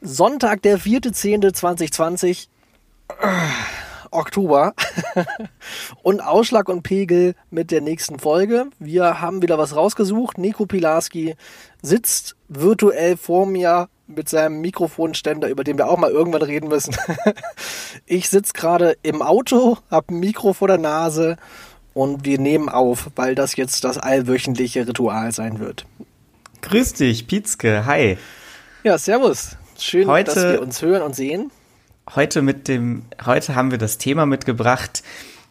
Sonntag, der 4.10.2020, Oktober. und Ausschlag und Pegel mit der nächsten Folge. Wir haben wieder was rausgesucht. Nico Pilarski sitzt virtuell vor mir mit seinem Mikrofonständer, über den wir auch mal irgendwann reden müssen. ich sitze gerade im Auto, habe ein Mikro vor der Nase und wir nehmen auf, weil das jetzt das allwöchentliche Ritual sein wird. Grüß dich, Pietzke. Hi. Ja, servus. Schön, Heute- dass wir uns hören und sehen. Heute mit dem, heute haben wir das Thema mitgebracht,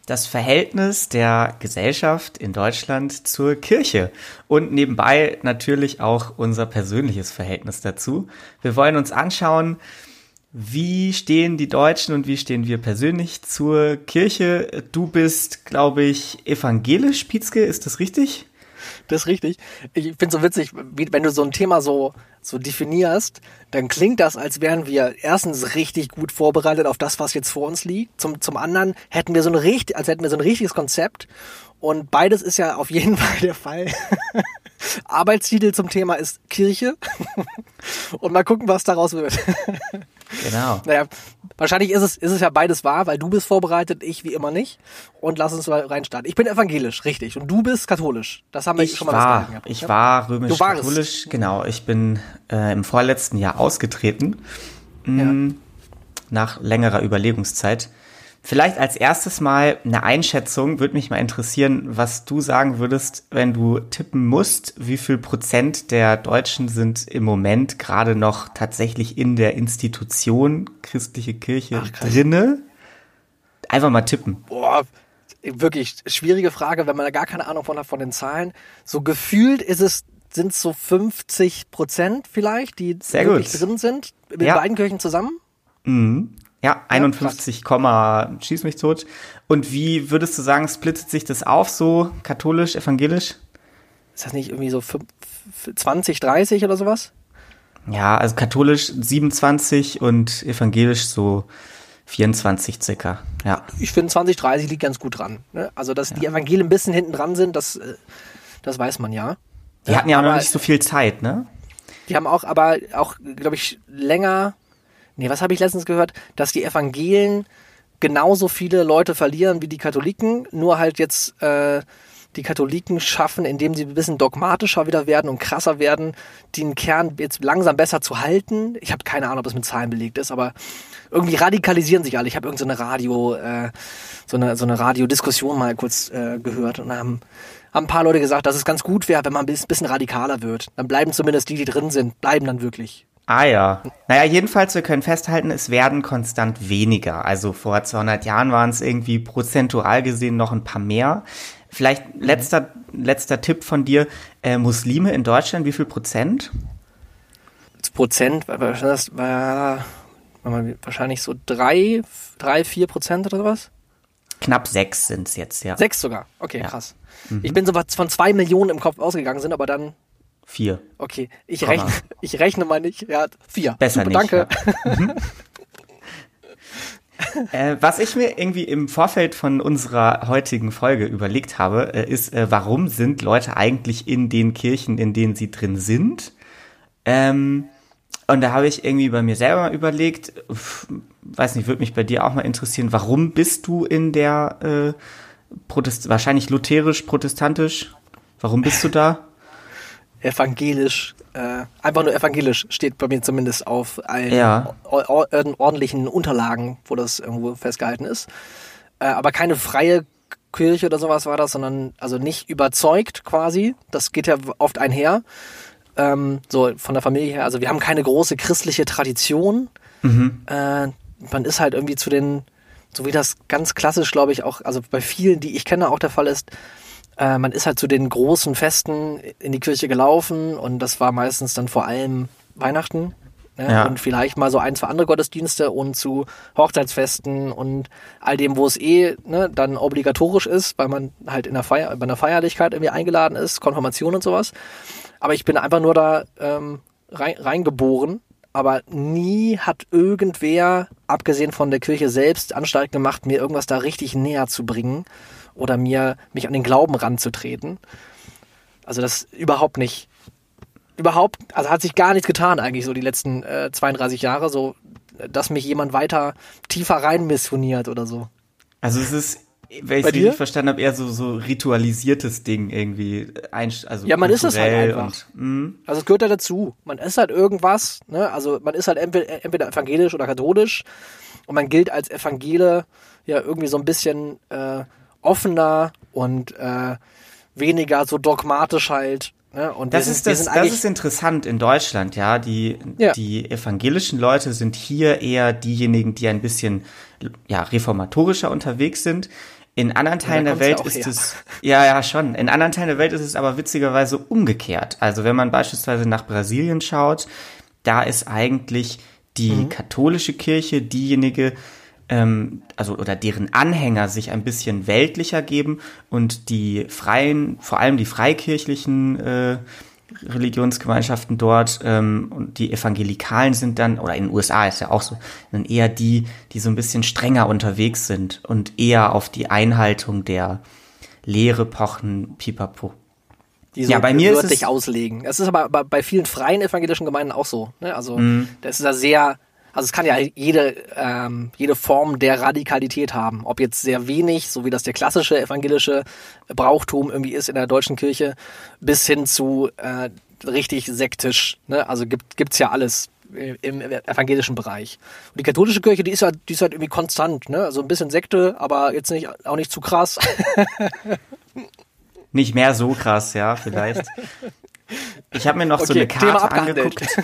das Verhältnis der Gesellschaft in Deutschland zur Kirche und nebenbei natürlich auch unser persönliches Verhältnis dazu. Wir wollen uns anschauen, wie stehen die Deutschen und wie stehen wir persönlich zur Kirche. Du bist, glaube ich, evangelisch, Pietzke, ist das richtig? Das ist richtig. Ich finde so witzig, wenn du so ein Thema so, so definierst, dann klingt das, als wären wir erstens richtig gut vorbereitet auf das, was jetzt vor uns liegt. Zum, zum anderen hätten wir so ein richtig, als hätten wir so ein richtiges Konzept. Und beides ist ja auf jeden Fall der Fall. Arbeitstitel zum Thema ist Kirche. Und mal gucken, was daraus wird. Genau. Naja, wahrscheinlich ist es, ist es ja beides wahr, weil du bist vorbereitet, ich wie immer nicht. Und lass uns mal reinstarten. Ich bin evangelisch, richtig. Und du bist katholisch. Das haben wir Ich schon mal war, besprochen. ich Ja? war Du warst. römisch-katholisch, genau. Ich bin äh, im vorletzten Jahr ausgetreten, mh, nach längerer Überlegungszeit. Vielleicht als erstes mal eine Einschätzung, würde mich mal interessieren, was du sagen würdest, wenn du tippen musst, wie viel Prozent der Deutschen sind im Moment gerade noch tatsächlich in der Institution christliche Kirche Ach, drinne? Einfach mal tippen. Boah, wirklich schwierige Frage, wenn man da gar keine Ahnung von hat von den Zahlen. So gefühlt ist es, sind es so 50 Prozent vielleicht, die Sehr wirklich gut. drin sind, mit Ja. beiden Kirchen zusammen. Mhm. Ja, 51, Komma, schieß mich tot. Und wie würdest du sagen, splittet sich das auf, so katholisch, evangelisch? Ist das nicht irgendwie so fünf- 20, 30 oder sowas? Ja, also katholisch 27 und evangelisch so 24 circa. Ja, Ich finde 20, 30 liegt ganz gut dran. Ne? Also, dass die Evangelien ein bisschen hinten dran sind, das, äh, das weiß man ja. die hatten ja auch noch nicht so viel Zeit, ne? Die haben auch, aber auch, glaube ich, länger. Nee, was habe ich letztens gehört? Dass die Evangelien genauso viele Leute verlieren wie die Katholiken, nur halt jetzt äh, die Katholiken schaffen, indem sie ein bisschen dogmatischer wieder werden und krasser werden, den Kern jetzt langsam besser zu halten. Ich habe keine Ahnung, ob das mit Zahlen belegt ist, aber irgendwie radikalisieren sich alle. Ich habe irgendeine so eine Radio, äh, so eine, so eine Radiodiskussion mal kurz äh, gehört und haben, haben ein paar Leute gesagt, dass es ganz gut wäre, wenn man ein bis- bisschen radikaler wird. Dann bleiben zumindest die, die drin sind, bleiben dann wirklich. Ah ja. Naja, jedenfalls, wir können festhalten, es werden konstant weniger. Also vor 200 Jahren waren es irgendwie prozentual gesehen noch ein paar mehr. Vielleicht letzter, letzter Tipp von dir. Äh, Muslime in Deutschland, wie viel Prozent? Das Prozent das war, wahrscheinlich so drei, drei, vier Prozent oder sowas. Knapp sechs sind es jetzt, ja. Sechs sogar. Okay, Ja. krass. Ich bin so was von zwei Millionen im Kopf ausgegangen, sind aber dann, Vier. okay, ich Komma. rechne, ich rechne mal nicht. Ja, vier. Besser Super, nicht. Danke. Ja. äh, was ich mir irgendwie im Vorfeld von unserer heutigen Folge überlegt habe, äh, ist, äh, warum sind Leute eigentlich in den Kirchen, in denen sie drin sind? Ähm, und da habe ich irgendwie bei mir selber überlegt, pf, weiß nicht, würde mich bei dir auch mal interessieren, warum bist du in der äh, Protest wahrscheinlich lutherisch, protestantisch? Warum bist du da? Evangelisch, äh, einfach nur evangelisch steht bei mir zumindest auf allen Ja. or or ordentlichen Unterlagen, wo das irgendwo festgehalten ist. Äh, aber keine freie Kirche oder sowas war das, sondern also nicht überzeugt quasi. Das geht ja oft einher. Ähm, so von der Familie her. Also wir haben keine große christliche Tradition. Äh, man ist halt irgendwie zu den, so wie das ganz klassisch, glaube ich, auch, also bei vielen, die ich kenne, auch der Fall ist, äh, man ist halt zu den großen Festen in die Kirche gelaufen und das war meistens dann vor allem Weihnachten. Ne? Ja. Und vielleicht mal so ein, zwei andere Gottesdienste und zu Hochzeitsfesten und all dem, wo es eh ne, dann obligatorisch ist, weil man halt in der Feier, bei einer Feierlichkeit irgendwie eingeladen ist, Konfirmation und sowas. Aber ich bin einfach nur da ähm, rein, reingeboren. Aber nie hat irgendwer, abgesehen von der Kirche selbst, Anstalt gemacht, mir irgendwas da richtig näher zu bringen oder mir mich an den Glauben ranzutreten. Also das überhaupt nicht. überhaupt, also hat sich gar nichts getan eigentlich so die letzten äh, 32 Jahre, so dass mich jemand weiter tiefer rein missioniert oder so. Also es ist, wenn ich es richtig verstanden habe, eher so, so ritualisiertes Ding irgendwie. Ein, also ja, man ist es halt einfach. Und, mm. also es gehört ja dazu. Man ist halt irgendwas, ne? Also man ist halt entweder, entweder evangelisch oder katholisch und man gilt als Evangele ja irgendwie so ein bisschen äh, offener und äh, weniger so dogmatisch halt Ne? Und das, sind, ist das, das ist interessant in Deutschland, ja. Die, ja. die evangelischen Leute sind hier eher diejenigen, die ein bisschen ja, reformatorischer unterwegs sind. In anderen Teilen der Welt ist her. es, ja, ja, schon. In anderen Teilen der Welt ist es aber witzigerweise umgekehrt. Also wenn man beispielsweise nach Brasilien schaut, da ist eigentlich die mhm. katholische Kirche diejenige, ähm, also oder deren Anhänger sich ein bisschen weltlicher geben und die freien, vor allem die freikirchlichen äh, Religionsgemeinschaften dort ähm, und die Evangelikalen sind dann, oder in den USA ist ja auch so, dann eher die, die so ein bisschen strenger unterwegs sind und eher auf die Einhaltung der Lehre pochen, pipapo. Die so ja, bei mir ist es auslegen. Es ist aber bei vielen freien evangelischen Gemeinden auch so. Ne? Also mm. das ist ja sehr also es kann ja jede, ähm, jede Form der Radikalität haben. Ob jetzt sehr wenig, so wie das der klassische evangelische Brauchtum irgendwie ist in der deutschen Kirche, bis hin zu äh, richtig sektisch. Ne? Also gibt gibt's ja alles im evangelischen Bereich. Und die katholische Kirche, die ist halt, die ist halt irgendwie konstant, ne? Also ein bisschen Sekte, aber jetzt nicht, auch nicht zu krass. nicht mehr so krass, ja, vielleicht. Ich habe mir noch okay, so eine Karte angeguckt.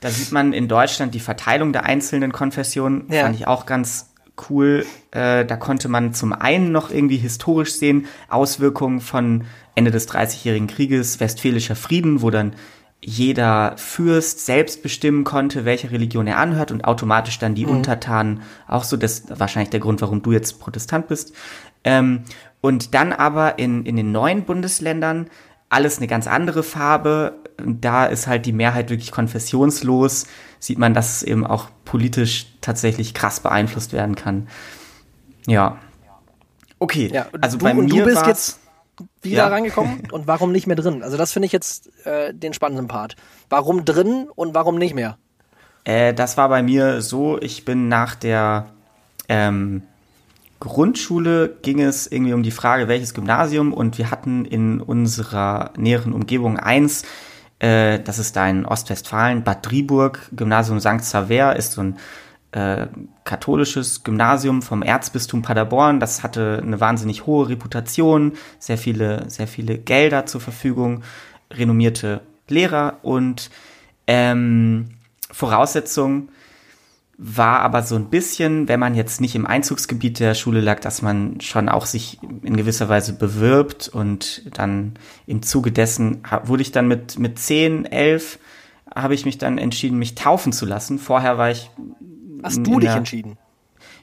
Da sieht man in Deutschland die Verteilung der einzelnen Konfessionen. Ja. Fand ich auch ganz cool. Äh, da konnte man zum einen noch irgendwie historisch sehen, Auswirkungen von Ende des Dreißigjährigen Krieges, Westfälischer Frieden, wo dann jeder Fürst selbst bestimmen konnte, welche Religion er anhört und automatisch dann die mhm. Untertanen auch so. Das ist wahrscheinlich der Grund, warum du jetzt Protestant bist. Ähm, und dann aber in, in den neuen Bundesländern alles eine ganz andere Farbe. Da ist halt die Mehrheit wirklich konfessionslos. Sieht man, dass es eben auch politisch tatsächlich krass beeinflusst werden kann. Ja. Okay, ja, also du, bei mir du bist jetzt wieder ja. reingekommen und warum nicht mehr drin? Also das finde ich jetzt äh, den spannenden Part. Warum drin und warum nicht mehr? Äh, das war bei mir so, ich bin nach der ähm, Grundschule ging es irgendwie um die Frage, welches Gymnasium und wir hatten in unserer näheren Umgebung eins, äh, das ist da in Ostwestfalen, Bad Driburg, Gymnasium St. Xaver ist so ein äh, katholisches Gymnasium vom Erzbistum Paderborn. Das hatte eine wahnsinnig hohe Reputation, sehr viele, sehr viele Gelder zur Verfügung, renommierte Lehrer und ähm, Voraussetzung war aber so ein bisschen, wenn man jetzt nicht im Einzugsgebiet der Schule lag, dass man schon auch sich in gewisser Weise bewirbt und dann im Zuge dessen wurde ich dann mit, mit 10, 11 habe ich mich dann entschieden, mich taufen zu lassen. Vorher war ich. Hast du dich entschieden?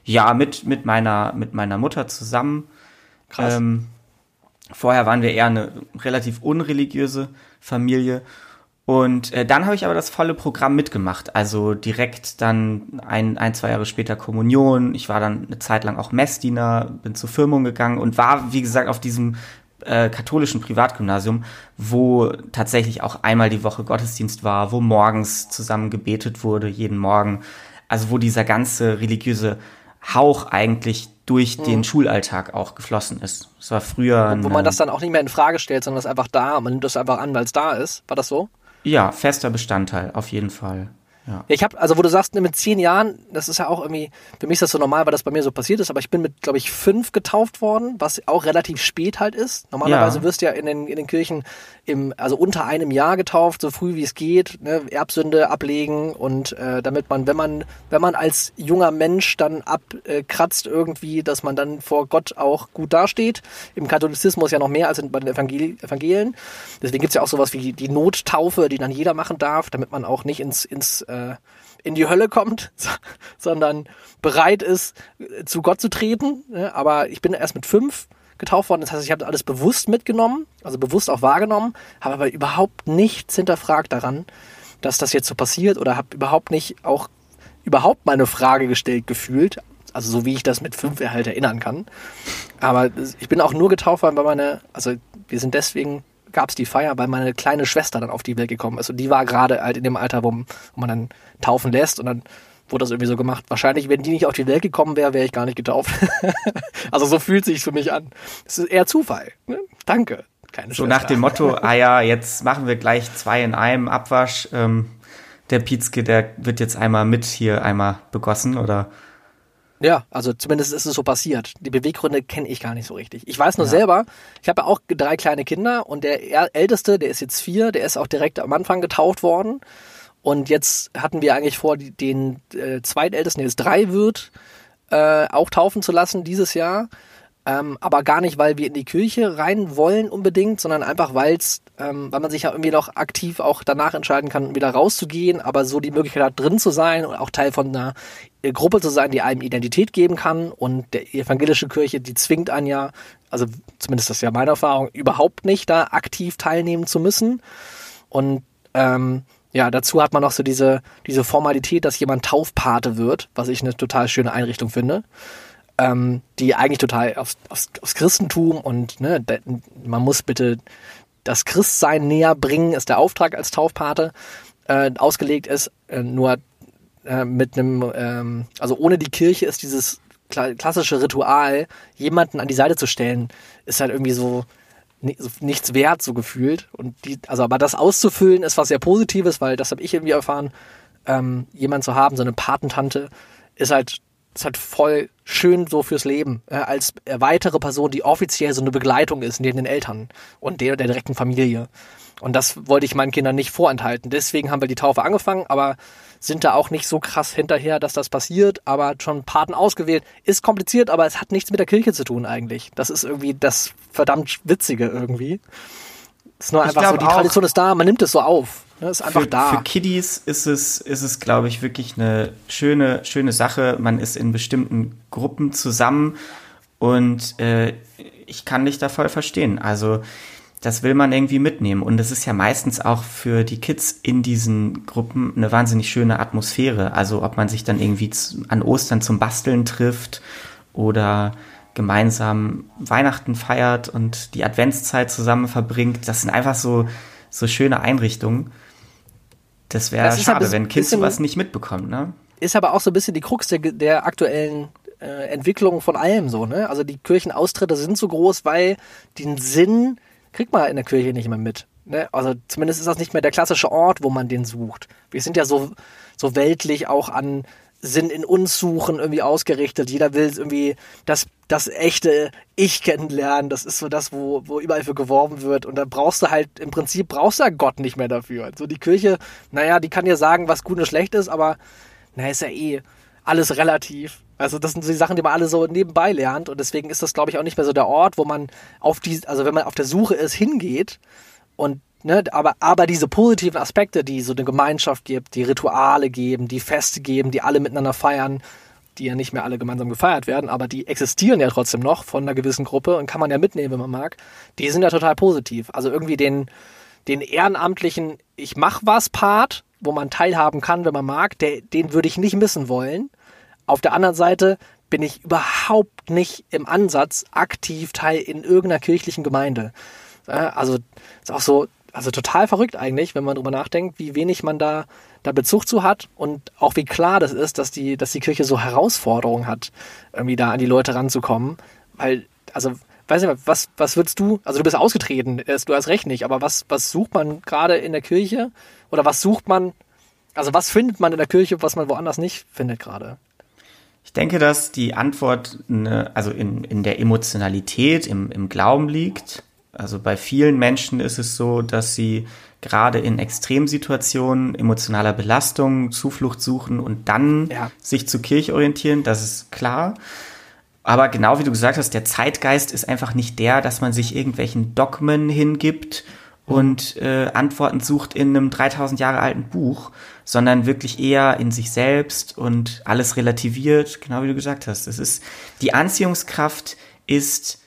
Ja, mit, mit meiner, mit meiner Mutter zusammen. Krass. Ähm, vorher waren wir eher eine relativ unreligiöse Familie und äh, dann habe ich aber das volle Programm mitgemacht. Also direkt dann ein, ein, zwei Jahre später Kommunion. Ich war dann eine Zeit lang auch Messdiener, bin zur Firmung gegangen und war, wie gesagt, auf diesem äh, katholischen Privatgymnasium, wo tatsächlich auch einmal die Woche Gottesdienst war, wo morgens zusammen gebetet wurde, jeden Morgen. Also wo dieser ganze religiöse Hauch eigentlich durch mhm. den Schulalltag auch geflossen ist. Es war früher. Und wo man das dann auch nicht mehr in Frage stellt, sondern es ist einfach da. Man nimmt das einfach an, weil es da ist. War das so? Ja, fester Bestandteil, auf jeden Fall. Ja. Ich habe, also wo du sagst, mit zehn Jahren, das ist ja auch irgendwie, für mich ist das so normal, weil das bei mir so passiert ist, aber ich bin mit, glaube ich, fünf getauft worden, was auch relativ spät halt ist. Normalerweise ja. wirst du ja in den, in den Kirchen im, also unter einem Jahr getauft, so früh wie es geht, ne, Erbsünde ablegen und äh, damit man, wenn man, wenn man als junger Mensch dann abkratzt äh, irgendwie, dass man dann vor Gott auch gut dasteht. Im Katholizismus ja noch mehr als in, bei den Evangel Evangelien. Deswegen gibt's ja auch sowas wie die Nottaufe, die dann jeder machen darf, damit man auch nicht ins, ins äh, in die Hölle kommt, sondern bereit ist, zu Gott zu treten. Aber ich bin erst mit fünf getauft worden. Das heißt, ich habe alles bewusst mitgenommen, also bewusst auch wahrgenommen, habe aber überhaupt nichts hinterfragt daran, dass das jetzt so passiert oder habe überhaupt nicht auch überhaupt meine Frage gestellt gefühlt. Also so wie ich das mit fünf halt erinnern kann. Aber ich bin auch nur getauft worden, weil meine, also wir sind deswegen gab es die Feier, weil meine kleine Schwester dann auf die Welt gekommen ist. Und die war gerade halt in dem Alter, wo, wo man dann taufen lässt. Und dann wurde das irgendwie so gemacht. Wahrscheinlich, wenn die nicht auf die Welt gekommen wäre, wäre ich gar nicht getauft. also so fühlt sich für mich an. Es ist eher Zufall. Ne? Danke. Keine so Schwester. nach dem Motto, ah ja, jetzt machen wir gleich zwei in einem Abwasch. Ähm, der Pietzke, der wird jetzt einmal mit hier einmal begossen, oder? Ja, also zumindest ist es so passiert. Die Beweggründe kenne ich gar nicht so richtig. Ich weiß nur ja. selber, ich habe ja auch drei kleine Kinder und der älteste, der ist jetzt vier, der ist auch direkt am Anfang getauft worden. Und jetzt hatten wir eigentlich vor, den äh, zweitältesten, der jetzt drei wird, äh, auch taufen zu lassen dieses Jahr. Ähm, aber gar nicht, weil wir in die Kirche rein wollen unbedingt, sondern einfach, weil's, ähm, weil man sich ja irgendwie noch aktiv auch danach entscheiden kann, wieder rauszugehen, aber so die Möglichkeit hat, drin zu sein und auch Teil von einer äh, Gruppe zu sein, die einem Identität geben kann. Und der evangelische Kirche, die zwingt einen ja, also zumindest das ist ja meine Erfahrung, überhaupt nicht da aktiv teilnehmen zu müssen. Und ähm, ja, dazu hat man noch so diese, diese Formalität, dass jemand Taufpate wird, was ich eine total schöne Einrichtung finde ähm, die eigentlich total aufs, aufs, aufs Christentum und ne, man muss bitte das Christsein näher bringen, ist der Auftrag als Taufpate äh, ausgelegt ist. Äh, nur äh, mit einem, ähm, also ohne die Kirche ist dieses klassische Ritual, jemanden an die Seite zu stellen, ist halt irgendwie so, nichts wert, so gefühlt. Und die, also aber das auszufüllen ist was sehr Positives, weil das habe ich irgendwie erfahren, ähm, jemand zu haben, so eine Patentante, ist halt ist halt voll schön so fürs Leben, äh, als weitere Person, die offiziell so eine Begleitung ist neben den Eltern und der der direkten Familie. Und das wollte ich meinen Kindern nicht vorenthalten. Deswegen haben wir die Taufe angefangen, aber sind da auch nicht so krass hinterher, dass das passiert, aber schon Paten ausgewählt. Ist kompliziert, aber es hat nichts mit der Kirche zu tun eigentlich. Das ist irgendwie das verdammt Witzige irgendwie. Es ist nur einfach so, die Tradition ist da, man nimmt es so auf. Ne, ist einfach für, da. Für Kiddies ist es, ist es, glaube ich, wirklich eine schöne, schöne Sache. Man ist in bestimmten Gruppen zusammen und äh, ich kann dich da voll verstehen. Also das will man irgendwie mitnehmen. Und es ist ja meistens auch für die Kids in diesen Gruppen eine wahnsinnig schöne Atmosphäre. Also ob man sich dann irgendwie an Ostern zum Basteln trifft oder gemeinsam Weihnachten feiert und die Adventszeit zusammen verbringt. Das sind einfach so, so schöne Einrichtungen. Das wäre schade, wenn Kids sowas nicht mitbekommen, ne? Ist aber auch so ein bisschen die Krux der, der aktuellen äh, Entwicklung von allem so, ne? Also die Kirchenaustritte sind so groß, weil den Sinn kriegt man in der Kirche nicht mehr mit. Ne? Also zumindest ist das nicht mehr der klassische Ort, wo man den sucht. Wir sind ja so, so weltlich auch an Sinn in uns suchen irgendwie ausgerichtet. Jeder will irgendwie das, das echte Ich kennenlernen. Das ist so das, wo, wo überall für geworben wird. Und da brauchst du halt, im Prinzip brauchst du ja Gott nicht mehr dafür. So die Kirche, naja, die kann dir sagen, was gut und schlecht ist, aber na, ist ja eh alles relativ. Also das sind so die Sachen, die man alle so nebenbei lernt. Und deswegen ist das, glaube ich, auch nicht mehr so der Ort, wo man auf die, also wenn man auf der Suche ist, hingeht und Ne, aber, aber diese positiven Aspekte, die so eine Gemeinschaft gibt, die Rituale geben, die Feste geben, die alle miteinander feiern, die ja nicht mehr alle gemeinsam gefeiert werden, aber die existieren ja trotzdem noch von einer gewissen Gruppe und kann man ja mitnehmen, wenn man mag, die sind ja total positiv. Also irgendwie den, den ehrenamtlichen Ich mach was Part, wo man teilhaben kann, wenn man mag, der, den würde ich nicht missen wollen. Auf der anderen Seite bin ich überhaupt nicht im Ansatz aktiv Teil in irgendeiner kirchlichen Gemeinde. Also ist auch so, also total verrückt eigentlich, wenn man drüber nachdenkt, wie wenig man da, da Bezug zu hat und auch wie klar das ist, dass die, dass die Kirche so Herausforderungen hat, irgendwie da an die Leute ranzukommen. Weil, also, weiß nicht, was, was würdest du, also du bist ausgetreten, du hast recht nicht, aber was, was sucht man gerade in der Kirche? Oder was sucht man, also was findet man in der Kirche, was man woanders nicht findet gerade? Ich denke, dass die Antwort ne, also in, in der Emotionalität, im, im Glauben liegt also bei vielen Menschen ist es so, dass sie gerade in Extremsituationen emotionaler Belastung Zuflucht suchen und dann ja. sich zur Kirche orientieren, das ist klar. Aber genau wie du gesagt hast, der Zeitgeist ist einfach nicht der, dass man sich irgendwelchen Dogmen hingibt und äh, Antworten sucht in einem 3000 Jahre alten Buch, sondern wirklich eher in sich selbst und alles relativiert, genau wie du gesagt hast. Es ist die Anziehungskraft ist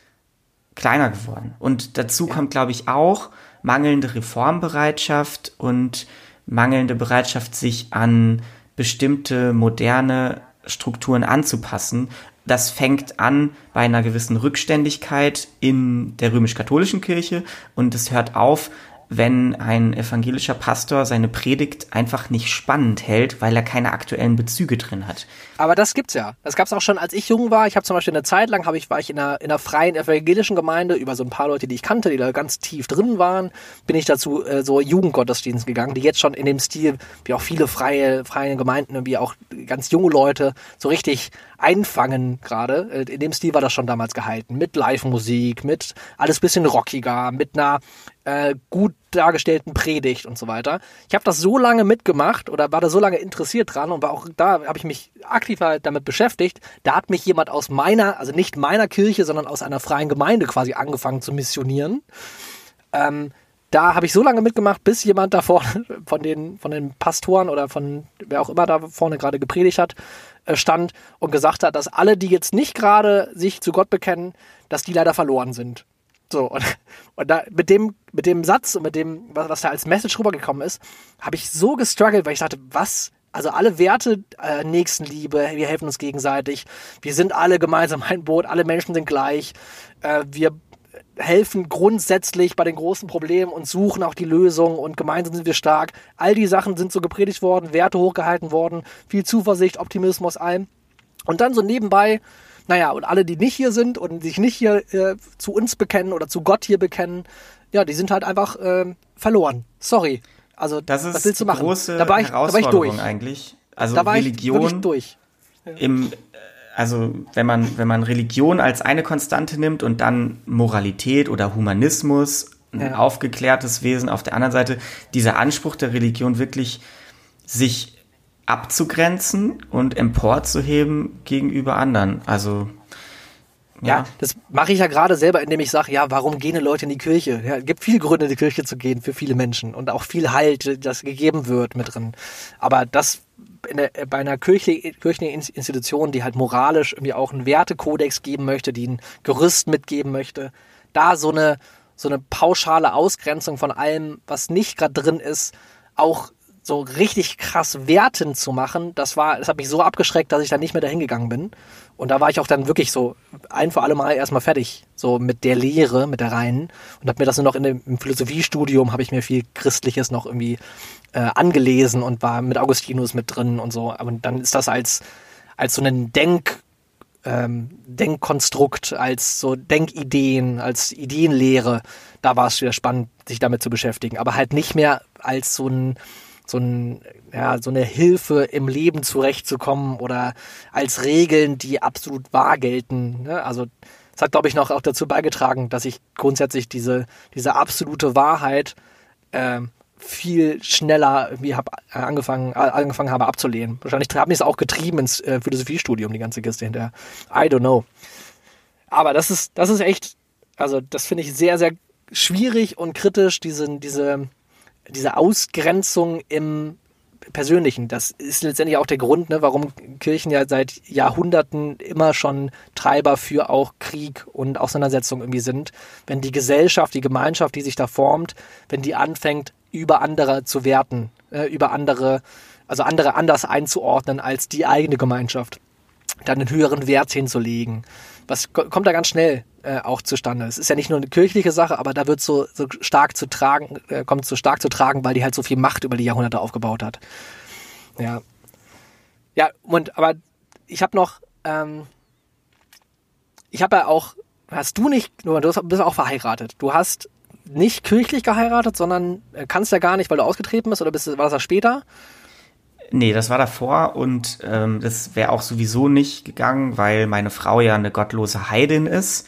kleiner geworden. Und dazu ja. kommt, glaube ich, auch mangelnde Reformbereitschaft und mangelnde Bereitschaft, sich an bestimmte moderne Strukturen anzupassen. das fängt an bei einer gewissen Rückständigkeit in der römisch-katholischen Kirche und es hört auf, wenn ein evangelischer Pastor seine Predigt einfach nicht spannend hält, weil er keine aktuellen Bezüge drin hat. Aber das gibt's ja. Das gab's auch schon, als ich jung war. Ich habe zum Beispiel eine Zeit lang, hab ich, war ich in einer, in einer freien evangelischen Gemeinde über so ein paar Leute, die ich kannte, die da ganz tief drin waren, bin ich dazu äh, so Jugendgottesdienst gegangen, die jetzt schon in dem Stil, wie auch viele freie, freie Gemeinden, wie auch ganz junge Leute, so richtig einfangen gerade. Äh, in dem Stil war das schon damals gehalten. Mit Live-Musik, mit alles bisschen rockiger, mit einer äh, gut dargestellten Predigt und so weiter. Ich habe das so lange mitgemacht oder war da so lange interessiert dran und war auch da habe ich mich aktiv halt damit beschäftigt. Da hat mich jemand aus meiner, also nicht meiner Kirche, sondern aus einer freien Gemeinde quasi angefangen zu missionieren. Ähm, da habe ich so lange mitgemacht, bis jemand da vorne von den, von den Pastoren oder von wer auch immer da vorne gerade gepredigt hat, äh, stand und gesagt hat, dass alle, die jetzt nicht gerade sich zu Gott bekennen, dass die leider verloren sind. So, und, und da mit dem, mit dem Satz und mit dem, was, was da als Message rübergekommen ist, habe ich so gestruggelt, weil ich dachte, was? Also alle Werte, äh, Nächstenliebe, wir helfen uns gegenseitig, wir sind alle gemeinsam ein Boot, alle Menschen sind gleich, äh, wir helfen grundsätzlich bei den großen Problemen und suchen auch die Lösung und gemeinsam sind wir stark. All die Sachen sind so gepredigt worden, Werte hochgehalten worden, viel Zuversicht, Optimismus, allem. Und dann so nebenbei naja, und alle, die nicht hier sind und sich nicht hier äh, zu uns bekennen oder zu Gott hier bekennen, ja, die sind halt einfach äh, verloren. Sorry. Also, das ist was willst du machen? große da war ich, Herausforderung da war ich durch. eigentlich. Also da war Religion ich durch. Ja. im also wenn man wenn man Religion als eine Konstante nimmt und dann Moralität oder Humanismus, ein ja. aufgeklärtes Wesen auf der anderen Seite, dieser Anspruch der Religion wirklich sich abzugrenzen und emporzuheben gegenüber anderen. Also ja, ja das mache ich ja gerade selber, indem ich sage, ja, warum gehen Leute in die Kirche? Ja, es gibt viele Gründe, in die Kirche zu gehen für viele Menschen und auch viel Halt, das gegeben wird mit drin. Aber das der, bei einer kirchlichen Institution, die halt moralisch irgendwie auch einen Wertekodex geben möchte, die ein Gerüst mitgeben möchte, da so eine so eine pauschale Ausgrenzung von allem, was nicht gerade drin ist, auch so richtig krass werten zu machen, das war, das hat mich so abgeschreckt, dass ich dann nicht mehr dahin gegangen bin. Und da war ich auch dann wirklich so ein für alle Mal erstmal fertig, so mit der Lehre, mit der reinen. Und habe mir das nur noch in dem, im Philosophiestudium, habe ich mir viel Christliches noch irgendwie äh, angelesen und war mit Augustinus mit drin und so. Aber dann ist das als, als so ein Denk, ähm, Denkkonstrukt, als so Denkideen, als Ideenlehre, da war es wieder spannend, sich damit zu beschäftigen. Aber halt nicht mehr als so ein so, ein, ja, so eine Hilfe im Leben zurechtzukommen oder als Regeln, die absolut wahr gelten. Ne? Also das hat, glaube ich, noch auch dazu beigetragen, dass ich grundsätzlich diese, diese absolute Wahrheit äh, viel schneller irgendwie hab äh, angefangen, äh, angefangen habe abzulehnen. Wahrscheinlich habe ich es auch getrieben ins äh, Philosophiestudium, die ganze Kiste hinterher. I don't know. Aber das ist, das ist echt, also das finde ich sehr, sehr schwierig und kritisch, diese, diese diese Ausgrenzung im Persönlichen. Das ist letztendlich auch der Grund, ne, warum Kirchen ja seit Jahrhunderten immer schon Treiber für auch Krieg und Auseinandersetzung irgendwie sind. Wenn die Gesellschaft, die Gemeinschaft, die sich da formt, wenn die anfängt, über andere zu werten, äh, über andere, also andere anders einzuordnen als die eigene Gemeinschaft, dann einen höheren Wert hinzulegen. Was kommt da ganz schnell äh, auch zustande. Es ist ja nicht nur eine kirchliche Sache, aber da wird so, so stark zu tragen, äh, kommt so stark zu tragen, weil die halt so viel Macht über die Jahrhunderte aufgebaut hat. Ja. Ja, und aber ich habe noch, ähm, ich habe ja auch, hast du nicht, du bist auch verheiratet. Du hast nicht kirchlich geheiratet, sondern äh, kannst ja gar nicht, weil du ausgetreten bist oder bist, war das ja später? Nee, das war davor und ähm, das wäre auch sowieso nicht gegangen, weil meine Frau ja eine gottlose Heidin ist.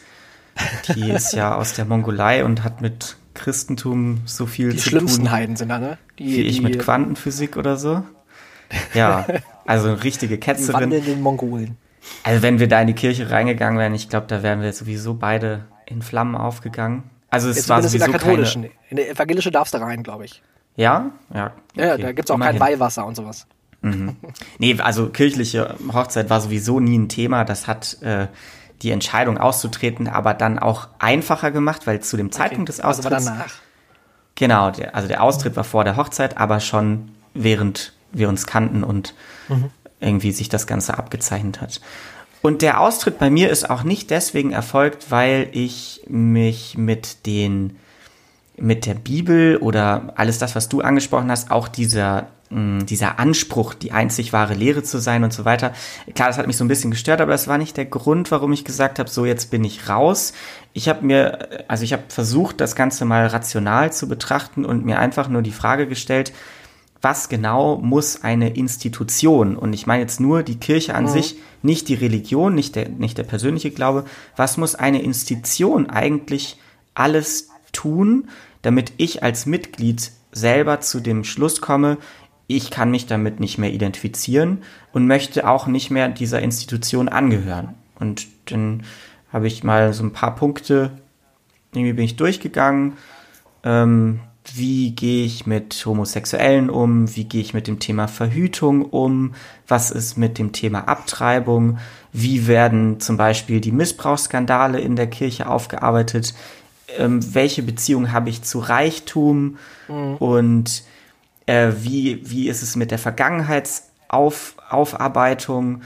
Die ist ja aus der Mongolei und hat mit Christentum so viel die zu tun. Die schlimmsten Heiden sind da, ne? Die, wie ich mit Quantenphysik oder so. Ja, also eine richtige Ketzerin. Die den Mongolen. Also wenn wir da in die Kirche reingegangen wären, ich glaube, da wären wir sowieso beide in Flammen aufgegangen. Also es Jetzt war sowieso in der katholischen. Keine... In der evangelische darfst du rein, glaube ich. Ja? Ja, okay. ja da gibt's auch Immerhin. kein Weihwasser und sowas. Mhm. Nee, also kirchliche Hochzeit war sowieso nie ein Thema. Das hat äh, die Entscheidung auszutreten, aber dann auch einfacher gemacht, weil zu dem Zeitpunkt okay. des Austritts. Also danach. Genau, der, also der Austritt war vor der Hochzeit, aber schon während wir uns kannten und mhm. irgendwie sich das Ganze abgezeichnet hat. Und der Austritt bei mir ist auch nicht deswegen erfolgt, weil ich mich mit den mit der Bibel oder alles das, was du angesprochen hast, auch dieser dieser Anspruch, die einzig wahre Lehre zu sein und so weiter. Klar, das hat mich so ein bisschen gestört, aber das war nicht der Grund, warum ich gesagt habe, so jetzt bin ich raus. Ich habe mir, also ich habe versucht, das Ganze mal rational zu betrachten und mir einfach nur die Frage gestellt, was genau muss eine Institution, und ich meine jetzt nur die Kirche an mhm. sich, nicht die Religion, nicht der, nicht der persönliche Glaube, was muss eine Institution eigentlich alles tun, damit ich als Mitglied selber zu dem Schluss komme, ich kann mich damit nicht mehr identifizieren und möchte auch nicht mehr dieser Institution angehören. Und dann habe ich mal so ein paar Punkte, irgendwie bin ich durchgegangen. Ähm, wie gehe ich mit Homosexuellen um? Wie gehe ich mit dem Thema Verhütung um? Was ist mit dem Thema Abtreibung? Wie werden zum Beispiel die Missbrauchsskandale in der Kirche aufgearbeitet? Ähm, welche Beziehung habe ich zu Reichtum? Mhm. Und äh, wie, wie ist es mit der Vergangenheitsaufarbeitung?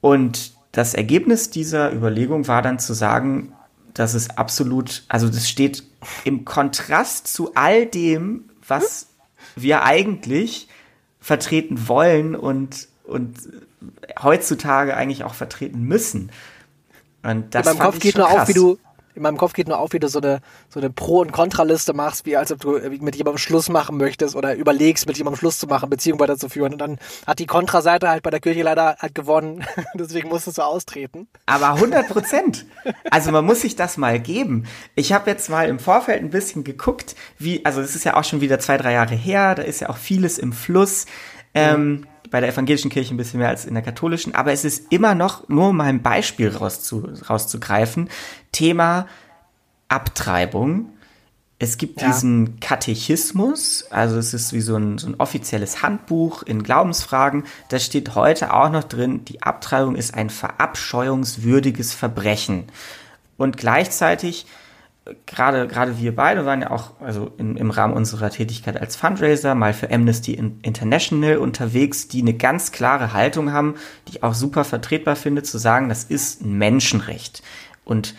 Und das Ergebnis dieser Überlegung war dann zu sagen, dass es absolut, also das steht im Kontrast zu all dem, was wir eigentlich vertreten wollen und, und heutzutage eigentlich auch vertreten müssen. Und das In meinem Kopf geht nur krass. auf, wie du, in meinem Kopf geht nur auf, wie du so eine, so eine Pro- und Kontraliste machst, wie als ob du mit jemandem Schluss machen möchtest oder überlegst, mit jemandem Schluss zu machen, Beziehung weiterzuführen. Und dann hat die Kontraseite halt bei der Kirche leider halt gewonnen. Deswegen musstest du austreten. Aber 100 Prozent. Also man muss sich das mal geben. Ich habe jetzt mal im Vorfeld ein bisschen geguckt, wie, also es ist ja auch schon wieder zwei, drei Jahre her, da ist ja auch vieles im Fluss. Ähm, bei der evangelischen Kirche ein bisschen mehr als in der katholischen, aber es ist immer noch, nur um mal ein Beispiel rauszu, rauszugreifen, Thema Abtreibung. Es gibt ja. diesen Katechismus, also es ist wie so ein, so ein offizielles Handbuch in Glaubensfragen. Da steht heute auch noch drin, die Abtreibung ist ein verabscheuungswürdiges Verbrechen. Und gleichzeitig gerade gerade wir beide waren ja auch also in, im Rahmen unserer Tätigkeit als Fundraiser mal für Amnesty International unterwegs, die eine ganz klare Haltung haben, die ich auch super vertretbar finde, zu sagen, das ist ein Menschenrecht. Und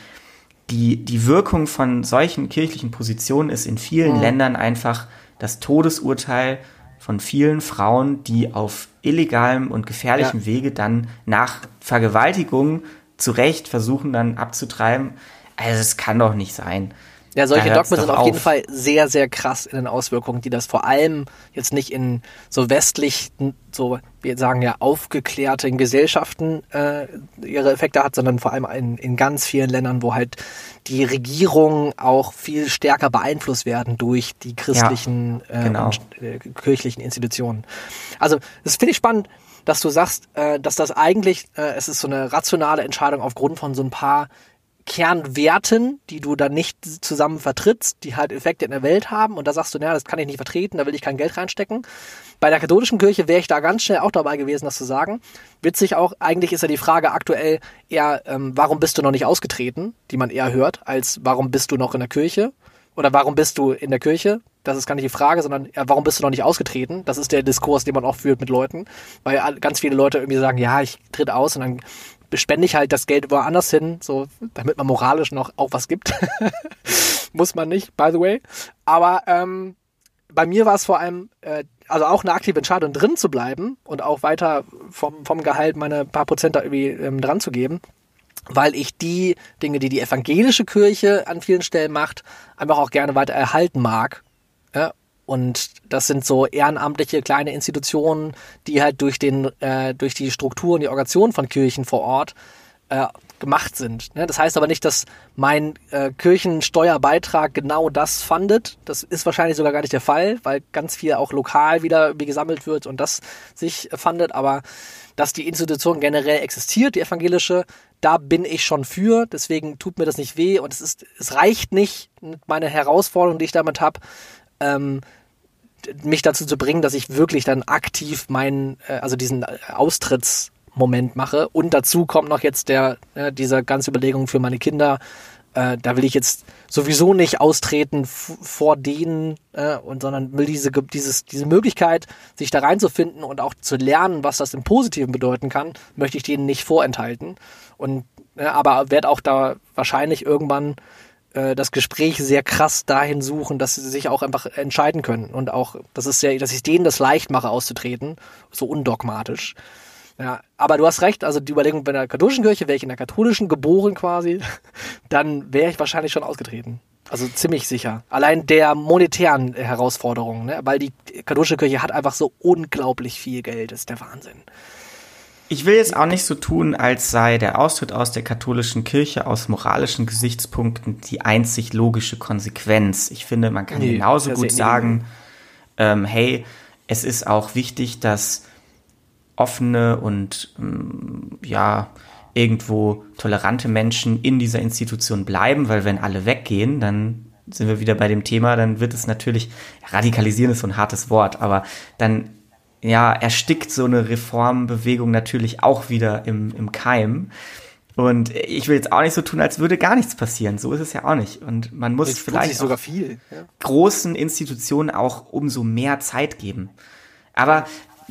die, die Wirkung von solchen kirchlichen Positionen ist in vielen mhm. Ländern einfach das Todesurteil von vielen Frauen, die auf illegalem und gefährlichem ja. Wege dann nach Vergewaltigung zu Recht versuchen dann abzutreiben. Also es kann doch nicht sein. Ja, solche Dogmen sind auf, auf jeden Fall sehr, sehr krass in den Auswirkungen, die das vor allem jetzt nicht in so westlichen, so wir sagen ja aufgeklärten Gesellschaften äh, ihre Effekte hat, sondern vor allem in, in ganz vielen Ländern, wo halt die Regierungen auch viel stärker beeinflusst werden durch die christlichen ja, äh, genau. äh, kirchlichen Institutionen. Also das finde ich spannend, dass du sagst, äh, dass das eigentlich, äh, es ist so eine rationale Entscheidung aufgrund von so ein paar Kernwerten, die du dann nicht zusammen vertrittst, die halt Effekte in der Welt haben und da sagst du, naja, das kann ich nicht vertreten, da will ich kein Geld reinstecken. Bei der katholischen Kirche wäre ich da ganz schnell auch dabei gewesen, das zu sagen. Witzig auch, eigentlich ist ja die Frage aktuell eher, ähm, warum bist du noch nicht ausgetreten, die man eher hört, als warum bist du noch in der Kirche oder warum bist du in der Kirche? Das ist gar nicht die Frage, sondern ja, warum bist du noch nicht ausgetreten? Das ist der Diskurs, den man auch führt mit Leuten, weil ganz viele Leute irgendwie sagen, ja, ich tritt aus und dann spende ich halt das Geld woanders hin, so damit man moralisch noch auch was gibt. Muss man nicht, by the way. Aber ähm, bei mir war es vor allem, äh, also auch eine aktive Entscheidung drin zu bleiben und auch weiter vom, vom Gehalt meine paar Prozent da irgendwie ähm, dran zu geben, weil ich die Dinge, die die evangelische Kirche an vielen Stellen macht, einfach auch gerne weiter erhalten mag. Ja, und das sind so ehrenamtliche kleine Institutionen, die halt durch den, äh, durch die Struktur und die Organisation von Kirchen vor Ort äh, gemacht sind. Ne? Das heißt aber nicht, dass mein äh, Kirchensteuerbeitrag genau das fundet. Das ist wahrscheinlich sogar gar nicht der Fall, weil ganz viel auch lokal wieder wie gesammelt wird und das sich fundet. Aber dass die Institution generell existiert, die evangelische, da bin ich schon für. Deswegen tut mir das nicht weh und es ist, es reicht nicht, meine Herausforderung, die ich damit habe, ähm, mich dazu zu bringen, dass ich wirklich dann aktiv meinen, äh, also diesen Austrittsmoment mache. Und dazu kommt noch jetzt der, äh, diese ganze Überlegung für meine Kinder, äh, da will ich jetzt sowieso nicht austreten vor denen äh, und sondern will diese dieses diese Möglichkeit sich da reinzufinden und auch zu lernen, was das im Positiven bedeuten kann, möchte ich denen nicht vorenthalten und äh, aber werde auch da wahrscheinlich irgendwann äh, das Gespräch sehr krass dahin suchen, dass sie sich auch einfach entscheiden können und auch das ist ja, dass ich denen das leicht mache auszutreten, so undogmatisch. Ja, aber du hast recht, also die Überlegung bei der katholischen Kirche, wäre ich in der katholischen geboren quasi, dann wäre ich wahrscheinlich schon ausgetreten. Also ziemlich sicher. Allein der monetären Herausforderungen, ne? weil die katholische Kirche hat einfach so unglaublich viel Geld, das ist der Wahnsinn. Ich will jetzt auch nicht so tun, als sei der Austritt aus der katholischen Kirche aus moralischen Gesichtspunkten die einzig logische Konsequenz. Ich finde, man kann nee, genauso gut sagen, ähm, hey, es ist auch wichtig, dass offene und ähm, ja irgendwo tolerante Menschen in dieser Institution bleiben, weil wenn alle weggehen, dann sind wir wieder bei dem Thema, dann wird es natürlich, radikalisieren ist so ein hartes Wort, aber dann ja, erstickt so eine Reformbewegung natürlich auch wieder im, im Keim. Und ich will jetzt auch nicht so tun, als würde gar nichts passieren. So ist es ja auch nicht. Und man muss vielleicht sogar viel, ja. großen Institutionen auch umso mehr Zeit geben. Aber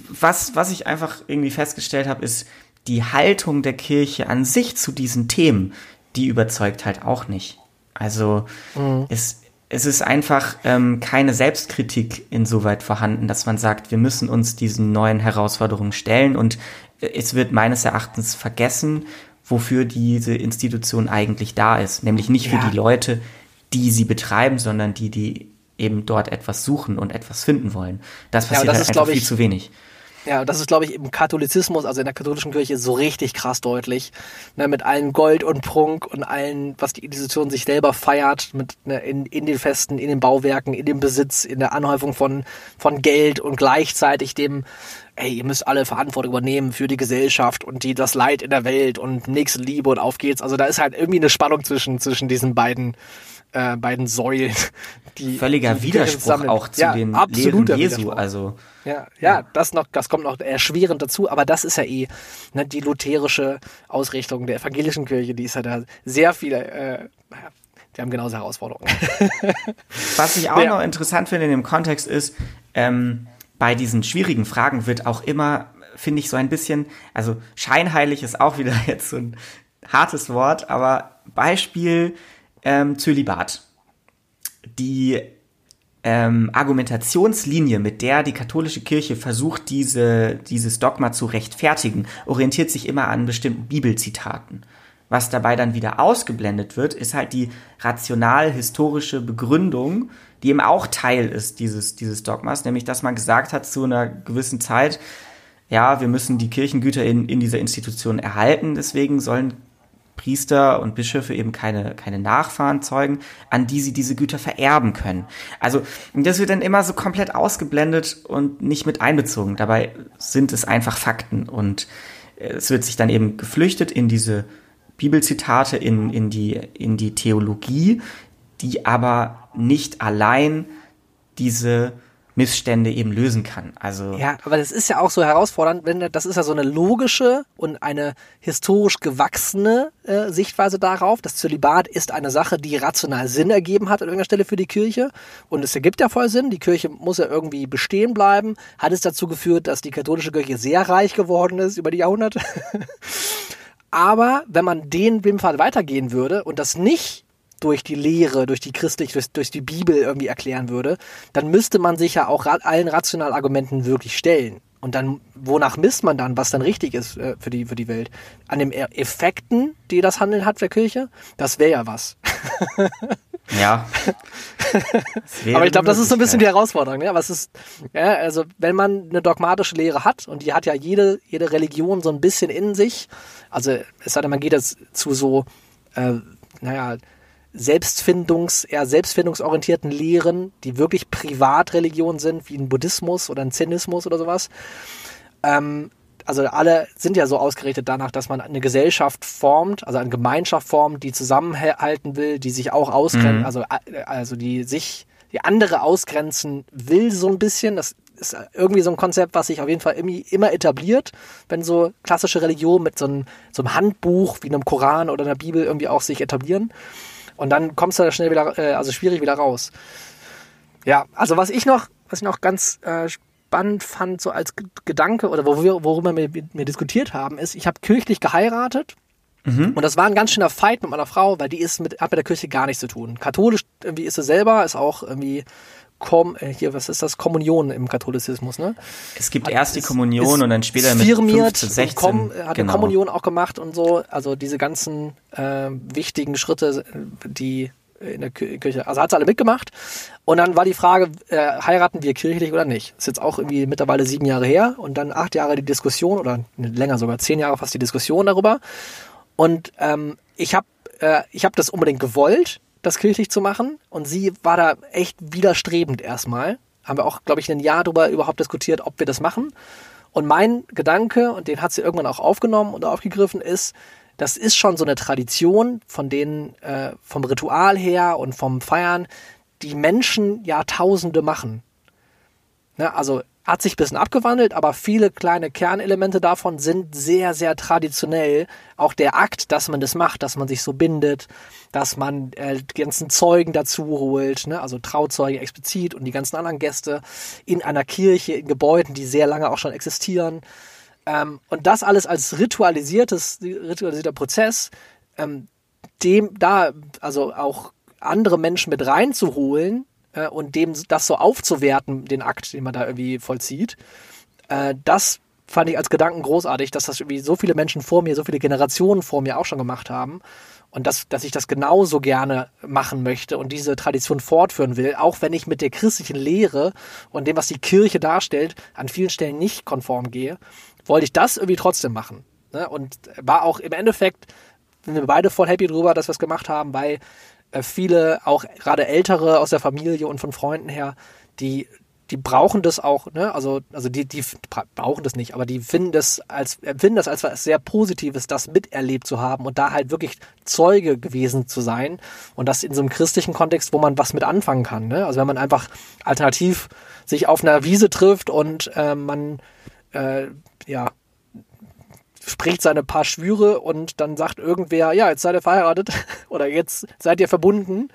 was, was ich einfach irgendwie festgestellt habe, ist, die Haltung der Kirche an sich zu diesen Themen, die überzeugt halt auch nicht. Also mhm. es, es ist einfach ähm, keine Selbstkritik insoweit vorhanden, dass man sagt, wir müssen uns diesen neuen Herausforderungen stellen und äh, es wird meines Erachtens vergessen, wofür diese Institution eigentlich da ist. Nämlich nicht ja. für die Leute, die sie betreiben, sondern die, die eben dort etwas suchen und etwas finden wollen. Das passiert ja, das halt ist, einfach viel zu wenig. Ja, das ist, glaube ich, im Katholizismus, also in der katholischen Kirche, so richtig krass deutlich. Ne, mit allen Gold und Prunk und allen, was die Institution sich selber feiert, mit ne, in, in den Festen, in den Bauwerken, in dem Besitz, in der Anhäufung von, von Geld und gleichzeitig dem, ey, ihr müsst alle Verantwortung übernehmen für die Gesellschaft und die, das Leid in der Welt und nächste Liebe und auf geht's. Also da ist halt irgendwie eine Spannung zwischen, zwischen diesen beiden äh, beiden Säulen. Die, Völliger die Widerspruch auch zu ja, den Lehren Jesu. Also ja, ja, das noch, das kommt noch erschwerend dazu, aber das ist ja eh ne, die lutherische Ausrichtung der evangelischen Kirche, die ist ja da sehr viele, äh, die haben genauso Herausforderungen. Was ich auch ja. noch interessant finde in dem Kontext ist, ähm, bei diesen schwierigen Fragen wird auch immer, finde ich, so ein bisschen, also scheinheilig ist auch wieder jetzt so ein hartes Wort, aber Beispiel ähm, Zölibat. Die ähm, Argumentationslinie, mit der die katholische Kirche versucht, diese, dieses Dogma zu rechtfertigen, orientiert sich immer an bestimmten Bibelzitaten. Was dabei dann wieder ausgeblendet wird, ist halt die rational-historische Begründung, die eben auch Teil ist dieses, dieses Dogmas, nämlich dass man gesagt hat zu einer gewissen Zeit, ja, wir müssen die Kirchengüter in, in dieser Institution erhalten, deswegen sollen Priester und Bischöfe eben keine, keine Nachfahren zeugen, an die sie diese Güter vererben können. Also das wird dann immer so komplett ausgeblendet und nicht mit einbezogen. Dabei sind es einfach Fakten und es wird sich dann eben geflüchtet in diese Bibelzitate, in, in, die, in die Theologie, die aber nicht allein diese Missstände eben lösen kann. Also ja, aber das ist ja auch so herausfordernd, wenn das ist ja so eine logische und eine historisch gewachsene äh, Sichtweise darauf. Das Zölibat ist eine Sache, die rational Sinn ergeben hat an irgendeiner Stelle für die Kirche und es ergibt ja voll Sinn. Die Kirche muss ja irgendwie bestehen bleiben. Hat es dazu geführt, dass die katholische Kirche sehr reich geworden ist über die Jahrhunderte. aber wenn man den Fall weitergehen würde und das nicht durch die Lehre, durch die christlich, durch, durch die Bibel irgendwie erklären würde, dann müsste man sich ja auch allen rationalen Argumenten wirklich stellen. Und dann, wonach misst man dann, was dann richtig ist äh, für, die, für die Welt? An den e-, Effekten, die das Handeln hat der Kirche? Das wäre ja was. ja. Aber ich glaube, das ist so ein bisschen die Herausforderung. Ne? Aber es ist, ja, also wenn man eine dogmatische Lehre hat, und die hat ja jede, jede Religion so ein bisschen in sich, also es sei denn, man geht jetzt zu so, äh, naja, Selbstfindungs, eher selbstfindungsorientierten Lehren, die wirklich Privatreligion sind, wie ein Buddhismus oder ein Zennismus oder sowas. Ähm, also alle sind ja so ausgerichtet danach, dass man eine Gesellschaft formt, also eine Gemeinschaft formt, die zusammenhalten will, die sich auch ausgrenzt, mhm. also, äh, also die sich, die andere ausgrenzen will so ein bisschen. Das ist irgendwie so ein Konzept, was sich auf jeden Fall immer etabliert, wenn so klassische Religionen mit so einem, so einem Handbuch wie einem Koran oder einer Bibel irgendwie auch sich etablieren. Und dann kommst du da schnell wieder, äh, also schwierig wieder raus. Ja, also was ich noch, was ich noch ganz äh, spannend fand, so als Gedanke oder worüber, worüber wir, wir diskutiert haben, ist, ich habe kirchlich geheiratet. Mhm. Und das war ein ganz schöner Fight mit meiner Frau, weil die ist mit, hat mit der Kirche gar nichts zu tun. Katholisch irgendwie ist sie selber, ist auch irgendwie Kom äh, hier, was ist das? Kommunion im Katholizismus, ne? Es gibt hat, erst die Kommunion und dann später mit firmiert, 15, 16. Kom, hat genau. Kommunion auch gemacht und so. Also diese ganzen äh, wichtigen Schritte, die in der Kirche, also hat sie alle mitgemacht. Und dann war die Frage, äh, heiraten wir kirchlich oder nicht? Ist jetzt auch irgendwie mittlerweile sieben Jahre her und dann acht Jahre die Diskussion oder länger sogar zehn Jahre fast die Diskussion darüber. Und ähm, ich habe äh, ich hab das unbedingt gewollt das kirchlich zu machen. Und sie war da echt widerstrebend erstmal. Haben wir auch, glaube ich, ein Jahr darüber überhaupt diskutiert, ob wir das machen. Und mein Gedanke, und den hat sie irgendwann auch aufgenommen und aufgegriffen, ist, das ist schon so eine Tradition, von denen äh, vom Ritual her und vom Feiern die Menschen Jahrtausende machen. Ne, also hat sich ein bisschen abgewandelt, aber viele kleine Kernelemente davon sind sehr, sehr traditionell. Auch der Akt, dass man das macht, dass man sich so bindet, dass man äh, die ganzen Zeugen dazu holt, ne? also Trauzeuge explizit und die ganzen anderen Gäste in einer Kirche, in Gebäuden, die sehr lange auch schon existieren. Ähm, und das alles als ritualisiertes, ritualisierter Prozess, ähm, dem da also auch andere Menschen mit reinzuholen, äh, und dem das so aufzuwerten, den Akt, den man da irgendwie vollzieht, äh, das fand ich als Gedanken großartig, dass das irgendwie so viele Menschen vor mir, so viele Generationen vor mir auch schon gemacht haben und dass, dass ich das genauso gerne machen möchte und diese Tradition fortführen will, auch wenn ich mit der christlichen Lehre und dem, was die Kirche darstellt, an vielen Stellen nicht konform gehe, wollte ich das irgendwie trotzdem machen. Ne? Und war auch im Endeffekt, sind wir beide voll happy drüber, dass wir es gemacht haben, weil viele, auch gerade Ältere aus der Familie und von Freunden her, die die brauchen das auch, ne? Also, also die, die brauchen das nicht, aber die finden das als, empfinden das als was sehr Positives, das miterlebt zu haben und da halt wirklich Zeuge gewesen zu sein. Und das in so einem christlichen Kontext, wo man was mit anfangen kann. Ne? Also wenn man einfach alternativ sich auf einer Wiese trifft und äh, man äh, ja spricht seine paar Schwüre und dann sagt irgendwer, ja, jetzt seid ihr verheiratet oder jetzt seid ihr verbunden,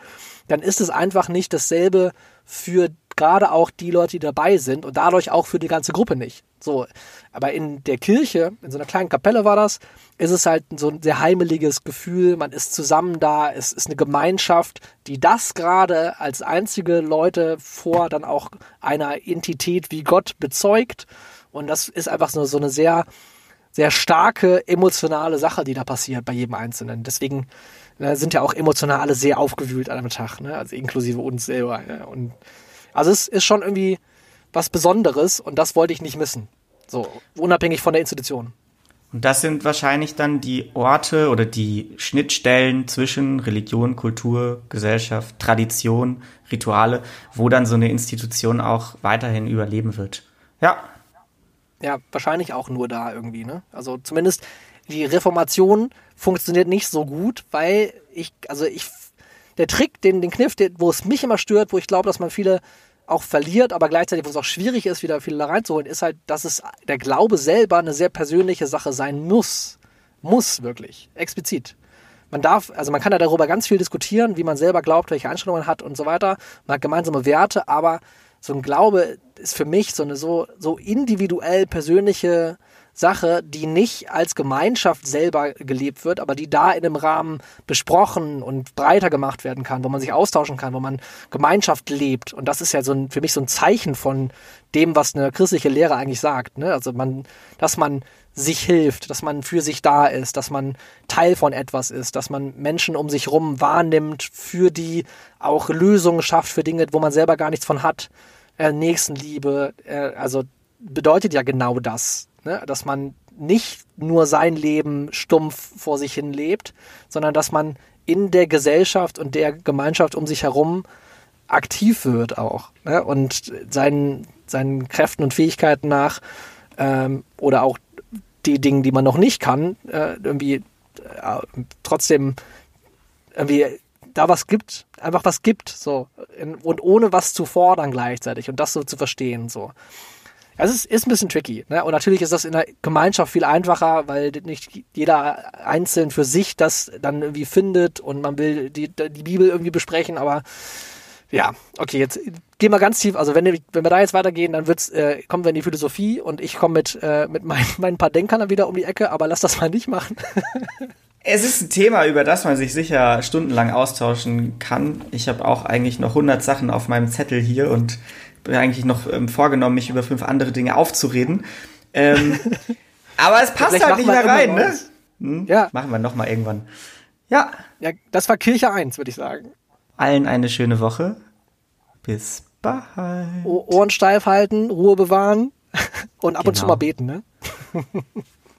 dann ist es einfach nicht dasselbe für gerade auch die Leute, die dabei sind und dadurch auch für die ganze Gruppe nicht. So, aber in der Kirche, in so einer kleinen Kapelle war das, ist es halt so ein sehr heimeliges Gefühl, man ist zusammen da, es ist eine Gemeinschaft, die das gerade als einzige Leute vor dann auch einer Entität wie Gott bezeugt. Und das ist einfach so, so eine sehr sehr starke emotionale Sache, die da passiert bei jedem Einzelnen. Deswegen äh, sind ja auch emotional alle sehr aufgewühlt an einem Tag, ne? also inklusive uns selber. Ja? Und also es ist schon irgendwie was Besonderes und das wollte ich nicht missen. So, unabhängig von der Institution. Und das sind wahrscheinlich dann die Orte oder die Schnittstellen zwischen Religion, Kultur, Gesellschaft, Tradition, Rituale, wo dann so eine Institution auch weiterhin überleben wird. Ja, ja, wahrscheinlich auch nur da irgendwie, ne? Also zumindest die Reformation funktioniert nicht so gut, weil ich, also ich, der Trick, den, den Kniff, den, wo es mich immer stört, wo ich glaube, dass man viele auch verliert, aber gleichzeitig, wo es auch schwierig ist, wieder viele da reinzuholen, ist halt, dass es der Glaube selber eine sehr persönliche Sache sein muss. Muss wirklich. Explizit. Man darf, also man kann ja darüber ganz viel diskutieren, wie man selber glaubt, welche Einstellungen man hat und so weiter. Man hat gemeinsame Werte, aber so ein Glaube ist für mich so eine so, so individuell persönliche Sache, die nicht als Gemeinschaft selber gelebt wird, aber die da in einem Rahmen besprochen und breiter gemacht werden kann, wo man sich austauschen kann, wo man Gemeinschaft lebt. Und das ist ja so ein, für mich so ein Zeichen von dem, was eine christliche Lehre eigentlich sagt. Ne? Also man, dass man sich hilft, dass man für sich da ist, dass man Teil von etwas ist, dass man Menschen um sich rum wahrnimmt, für die auch Lösungen schafft für Dinge, wo man selber gar nichts von hat äh, Nächstenliebe, äh, also bedeutet ja genau das, ne? dass man nicht nur sein Leben stumpf vor sich hin lebt, sondern dass man in der Gesellschaft und der Gemeinschaft um sich herum aktiv wird auch ne? und seinen, seinen Kräften und Fähigkeiten nach ähm, oder auch die Dinge, die man noch nicht kann, äh, irgendwie äh, trotzdem irgendwie da was gibt, einfach was gibt, so. und ohne was zu fordern gleichzeitig und das so zu verstehen, so. Also es ist, ist ein bisschen tricky. Ne? Und natürlich ist das in der Gemeinschaft viel einfacher, weil nicht jeder einzeln für sich das dann irgendwie findet und man will die, die Bibel irgendwie besprechen, aber ja, okay, jetzt gehen wir ganz tief. Also wenn, wenn wir da jetzt weitergehen, dann wird's, äh, kommen wir in die Philosophie und ich komme mit, äh, mit mein, meinen paar Denkern dann wieder um die Ecke, aber lass das mal nicht machen. es ist ein Thema, über das man sich sicher stundenlang austauschen kann. Ich habe auch eigentlich noch 100 Sachen auf meinem Zettel hier und bin eigentlich noch ähm, vorgenommen, mich über fünf andere Dinge aufzureden. Ähm, aber es passt halt nicht mehr rein, ne? Hm? Ja. Machen wir nochmal irgendwann. Ja. Ja, das war Kirche 1, würde ich sagen. Allen eine schöne Woche. Bis bald. Ohren steif halten, Ruhe bewahren und ab genau. und zu genau. mal beten, ne?